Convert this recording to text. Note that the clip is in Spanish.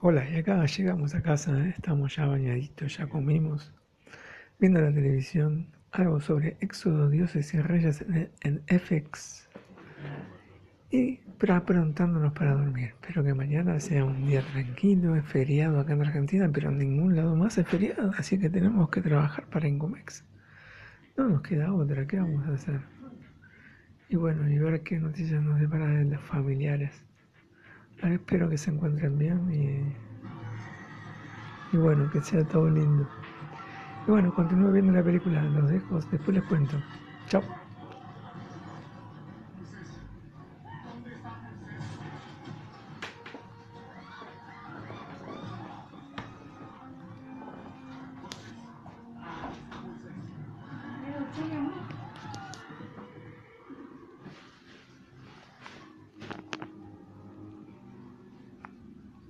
Hola, y acá llegamos a casa, ¿eh? estamos ya bañaditos, ya comimos, viendo la televisión, algo sobre Éxodo, Dioses y Reyes en, FX y aprontándonos para dormir. Espero que mañana sea un día tranquilo, es feriado acá en Argentina, pero en ningún lado más es feriado, así que tenemos que trabajar para Incomex. No nos queda otra, ¿qué vamos a hacer? Y bueno, y ver qué noticias nos deparan de los familiares. Espero que se encuentren bien y, y bueno, que sea todo lindo. Y bueno, continúo viendo la película, los dejo, después les cuento. Chao.